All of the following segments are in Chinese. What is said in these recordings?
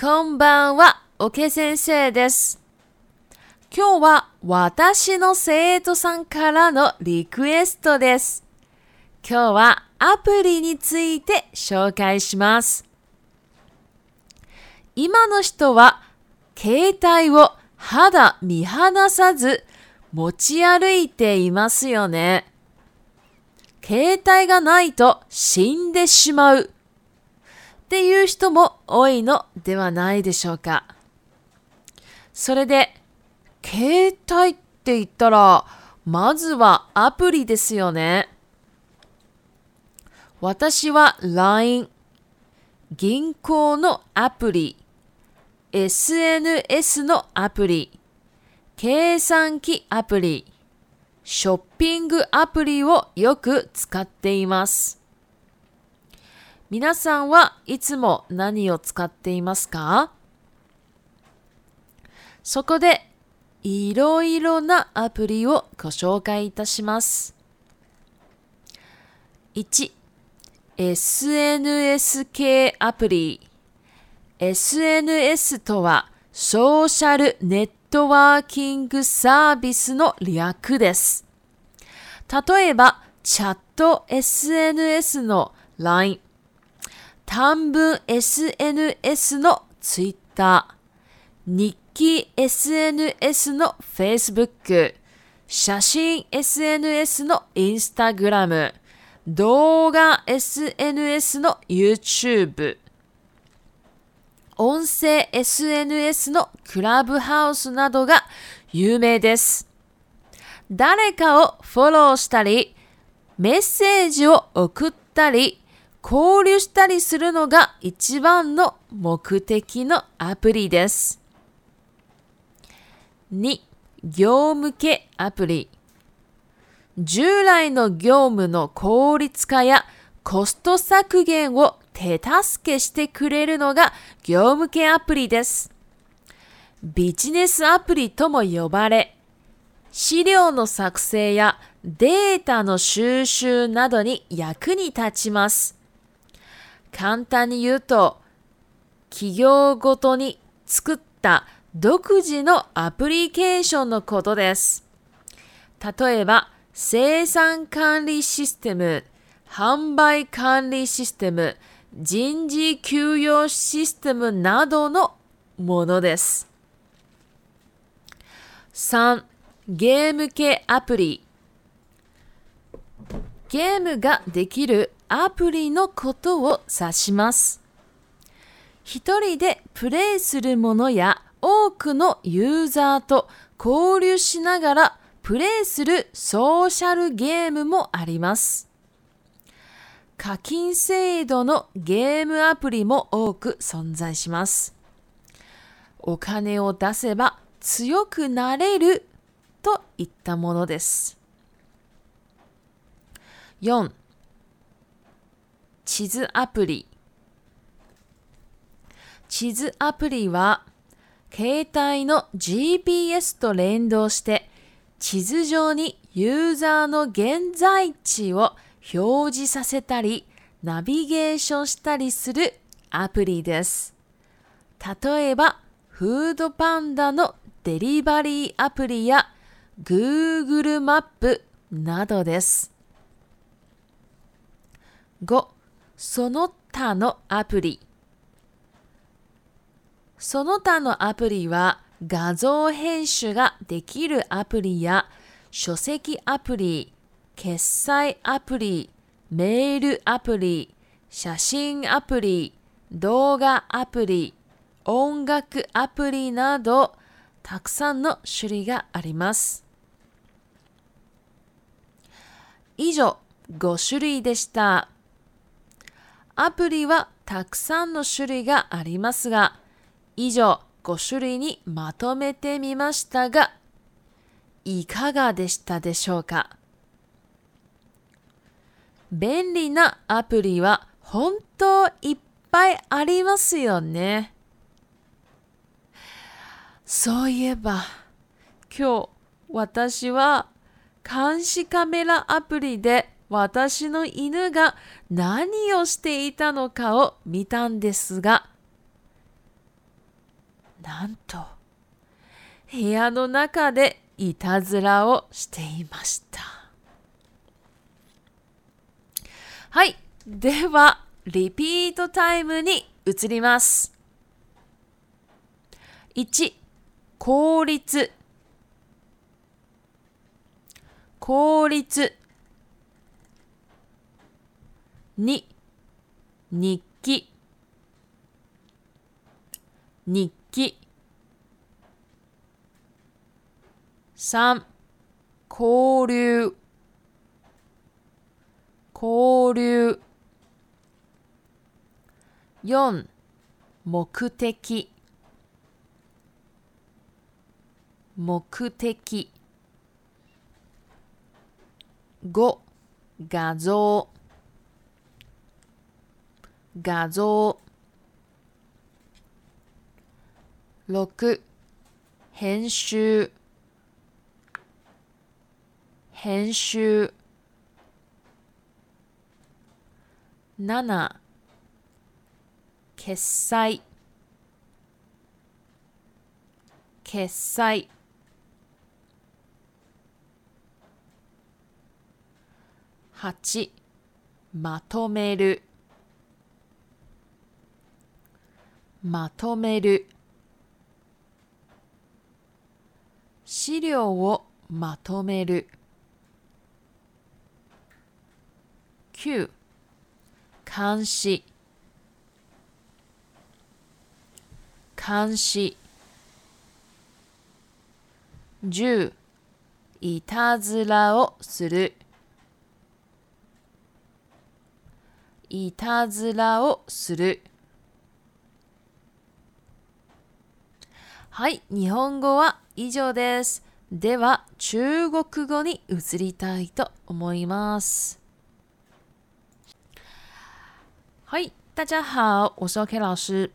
こんばんは、おけ先生です。今日は私の生徒さんからのリクエストです。今日はアプリについて紹介します。今の人は携帯を肌見放さず持ち歩いていますよね。携帯がないと死んでしまうっていう人も多いのではないでしょうか。それで、携帯って言ったら、まずはアプリですよね。私は LINE、銀行のアプリ、SNS のアプリ、計算機アプリ、ショッピングアプリをよく使っています。皆さんはいつも何を使っていますかそこでいろいろなアプリをご紹介いたします。1 SNS 系アプリ SNS とはソーシャルネットワーキングサービスの略です。例えばチャット SNS の LINE 短文 SNS の Twitter、日記 SNS の Facebook、写真 SNS の Instagram、動画 SNS の YouTube、音声 SNS のクラブハウスなどが有名です。誰かをフォローしたり、メッセージを送ったり、交流したりするのが一番の目的のアプリです。2. 業務系アプリ。従来の業務の効率化やコスト削減を手助けしてくれるのが業務系アプリです。ビジネスアプリとも呼ばれ、資料の作成やデータの収集などに役に立ちます。簡単に言うと、企業ごとに作った独自のアプリケーションのことです。例えば、生産管理システム、販売管理システム、人事給与システムなどのものです。3. ゲーム系アプリゲームができるアプリのことを指します。一人でプレイするものや多くのユーザーと交流しながらプレイするソーシャルゲームもあります。課金制度のゲームアプリも多く存在します。お金を出せば強くなれるといったものです。4. 地図アプリ地図アプリは携帯の GPS と連動して地図上にユーザーの現在地を表示させたりナビゲーションしたりするアプリです。例えば、フードパンダのデリバリーアプリや Google マップなどです。5その他のアプリ。その他のアプリは画像編集ができるアプリや書籍アプリ、決済アプリ、メールアプリ、写真アプリ、動画アプリ、音楽アプリなどたくさんの種類があります。以上、5種類でした。アプリはたくさんの種類がありますが、以上5種類にまとめてみましたが、いかがでしたでしょうか便利なアプリは本当いっぱいありますよね。そういえば、今日私は監視カメラアプリで私の犬が何をしていたのかを見たんですが、なんと、部屋の中でいたずらをしていました。はい。では、リピートタイムに移ります。1、効率。効率。に、日記、日記。三、交流、交流。四、目的、目的。5画像画像6編集編集7決済決済8まとめるまとめる資料をまとめる9監視監視10いたずらをするいたずらをするはい、日本語は以上です。では、中国語に移りたいと思います。はい，大家好，我是 OK 老师。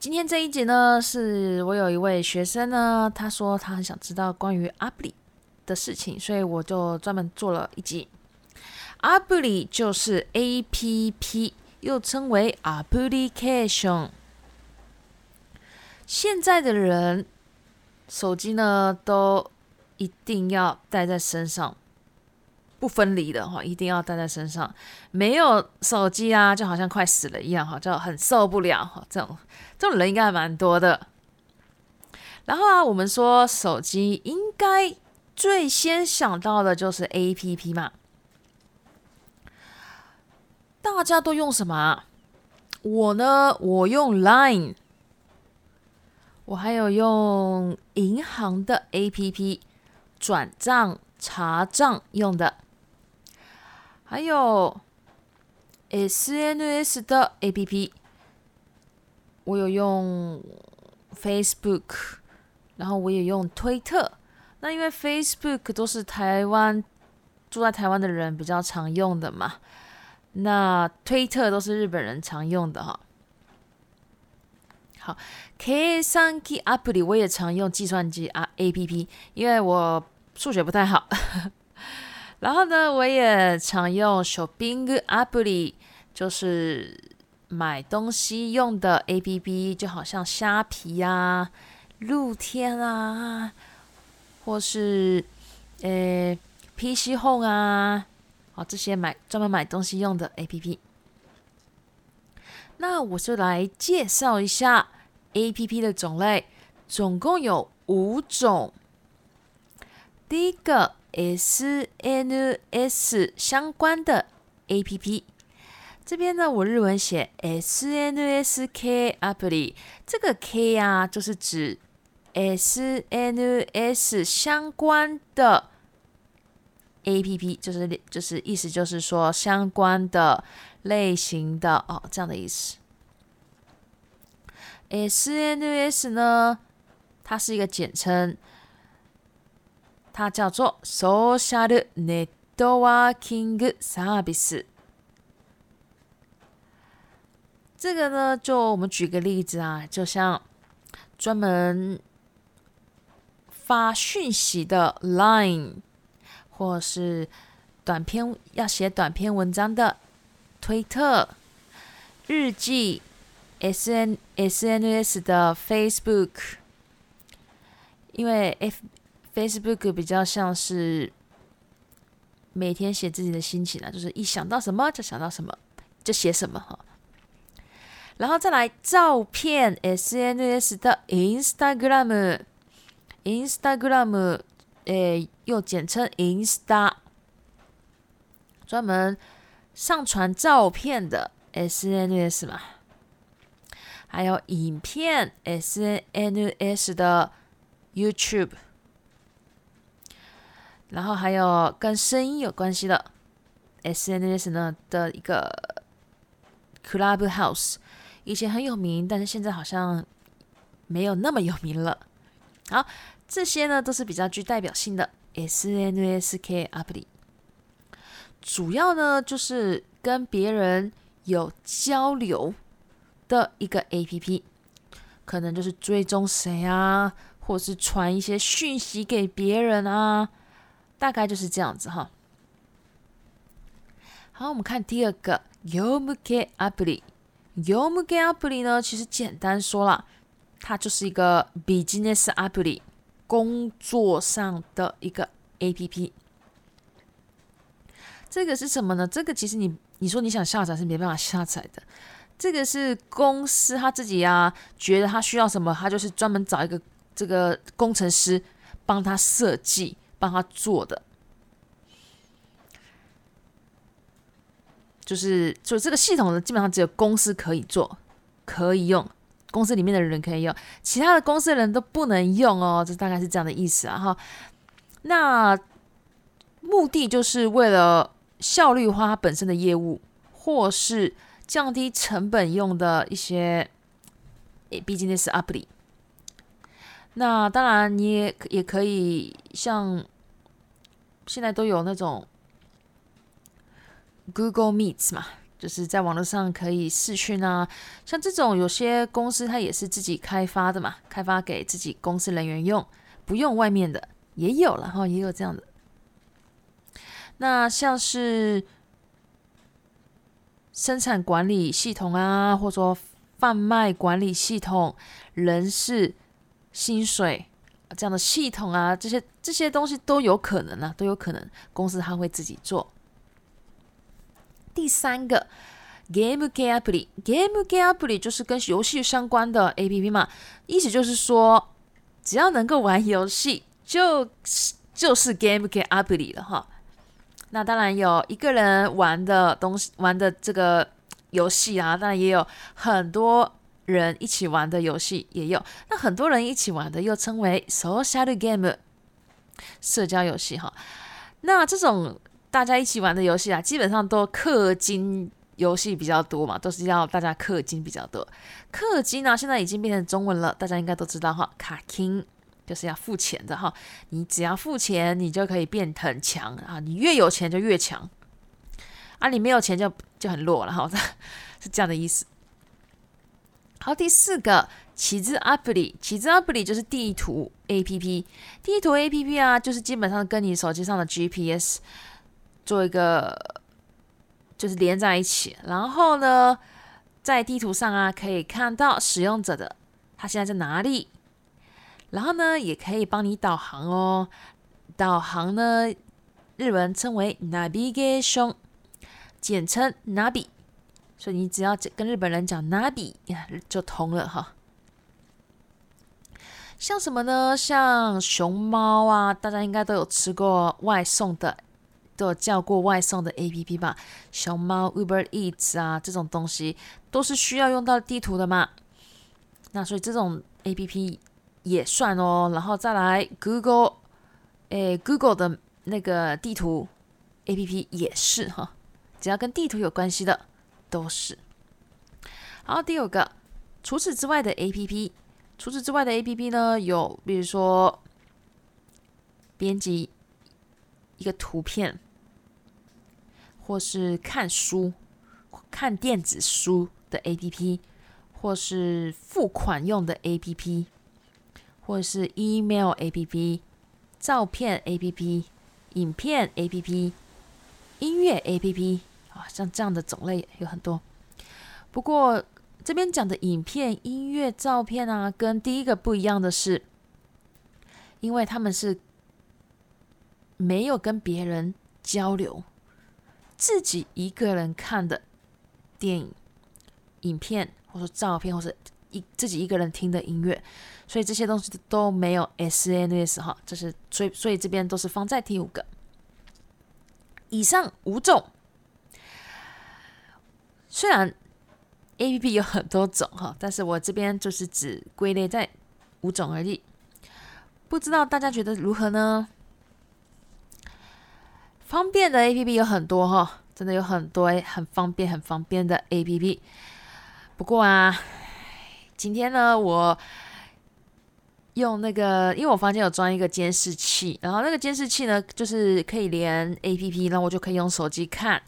今天这一集呢，是我有一位学生呢，他说他很想知道关于阿布里的事情，所以我就专门做了一集。阿布里就是 A P P，又称为 Application。现在的人手机呢都一定要带在身上，不分离的哈，一定要带在身上。没有手机啊，就好像快死了一样，哈，就很受不了。哈，这种这种人应该还蛮多的。然后啊，我们说手机应该最先想到的就是 A P P 嘛，大家都用什么？我呢，我用 Line。我还有用银行的 A P P 转账、查账用的，还有 S N S 的 A P P，我有用 Facebook，然后我也用推特。那因为 Facebook 都是台湾住在台湾的人比较常用的嘛，那推特都是日本人常用的哈。好，k 算 K app 里我也常用计算机啊 app，因为我数学不太好。然后呢，我也常用 shopping app 里，就是买东西用的 app，就好像虾皮啊、露天啊，或是呃 PC Home 啊，好这些买专门买东西用的 app。那我就来介绍一下。A P P 的种类总共有五种。第一个 S N S 相关的 A P P，这边呢我日文写 S N S K A P P 这个 K 呀就是指 S N S 相关的 A P P，就是就是意思就是说相关的类型的哦，这样的意思。SNS 呢，它是一个简称，它叫做 social networking service。这个呢，就我们举个例子啊，就像专门发讯息的 Line，或是短篇要写短篇文章的推特、日记。S N S N S 的 Facebook，因为 F Facebook 比较像是每天写自己的心情啊，就是一想到什么就想到什么就写什么哈。然后再来照片 S N S 的 Instagram，Instagram 诶又简称 Insta，专门上传照片的 S N S 嘛。还有影片 S N S 的 YouTube，然后还有跟声音有关系的 S N S 呢的一个 Clubhouse，以前很有名，但是现在好像没有那么有名了。好，这些呢都是比较具代表性的 S N S K App 里，主要呢就是跟别人有交流。的一个 A P P，可能就是追踪谁啊，或是传一些讯息给别人啊，大概就是这样子哈。好，我们看第二个 Yomuke Apply。Yomuke Apply 呢，其实简单说了，它就是一个 Business Apply，工作上的一个 A P P。这个是什么呢？这个其实你你说你想下载是没办法下载的。这个是公司他自己啊，觉得他需要什么，他就是专门找一个这个工程师帮他设计、帮他做的。就是就这个系统呢，基本上只有公司可以做、可以用，公司里面的人可以用，其他的公司的人都不能用哦。这大概是这样的意思啊，哈。那目的就是为了效率化本身的业务，或是。降低成本用的一些，诶，毕竟那是阿布里。那当然，你也也可以像现在都有那种 Google Meets 嘛，就是在网络上可以视讯啊。像这种有些公司它也是自己开发的嘛，开发给自己公司人员用，不用外面的也有了，哈，也有这样的。那像是。生产管理系统啊，或者说贩卖管理系统、人事、薪水这样的系统啊，这些这些东西都有可能啊，都有可能公司他会自己做。第三个，Game g a p p l e g a m e a p e l 就是跟游戏相关的 APP 嘛，意思就是说，只要能够玩游戏，就就是 Game g a p p l 了哈。那当然有一个人玩的东西，玩的这个游戏啊，当然也有很多人一起玩的游戏，也有那很多人一起玩的又称为 social game，社交游戏哈。那这种大家一起玩的游戏啊，基本上都氪金游戏比较多嘛，都是要大家氪金比较多。氪金呢，现在已经变成中文了，大家应该都知道哈，卡金。就是要付钱的哈，你只要付钱，你就可以变很强啊！你越有钱就越强啊！你没有钱就就很弱了，好 的，是这样的意思。好，第四个，旗帜 app 里，旗帜 app 里就是地图 app，地图 app 啊，就是基本上跟你手机上的 GPS 做一个就是连在一起，然后呢，在地图上啊，可以看到使用者的他现在在哪里。然后呢，也可以帮你导航哦。导航呢，日文称为 “navigation”，简称 n a v i 所以你只要跟日本人讲 n a v i 就通了哈。像什么呢？像熊猫啊，大家应该都有吃过外送的，都有叫过外送的 APP 吧？熊猫 Uber Eats 啊，这种东西都是需要用到地图的嘛？那所以这种 APP。也算哦，然后再来 Google，哎，Google 的那个地图 A P P 也是哈，只要跟地图有关系的都是。好，第五个，除此之外的 A P P，除此之外的 A P P 呢，有比如说编辑一个图片，或是看书、看电子书的 A P P，或是付款用的 A P P。或者是 email app、照片 app、影片 app、音乐 app 啊，像这样的种类有很多。不过这边讲的影片、音乐、照片啊，跟第一个不一样的是，因为他们是没有跟别人交流，自己一个人看的电影、影片，或者照片，或者一自己一个人听的音乐，所以这些东西都没有 SNS 哈，这是所以所以这边都是放在第五个。以上五种，虽然 A P P 有很多种哈，但是我这边就是只归类在五种而已。不知道大家觉得如何呢？方便的 A P P 有很多哈，真的有很多哎，很方便很方便的 A P P。不过啊。今天呢，我用那个，因为我房间有装一个监视器，然后那个监视器呢，就是可以连 APP，然后我就可以用手机看。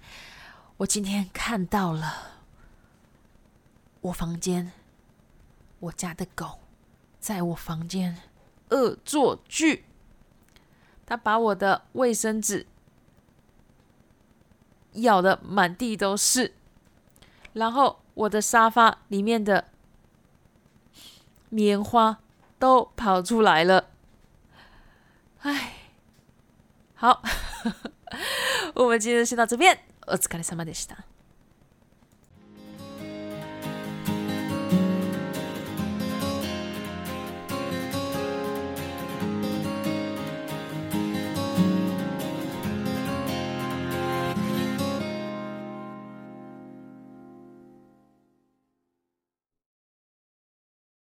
我今天看到了，我房间我家的狗在我房间恶作剧，它把我的卫生纸咬的满地都是，然后我的沙发里面的。棉花都跑出来了，哎，好，我们今天先到这边。お疲れ様でした。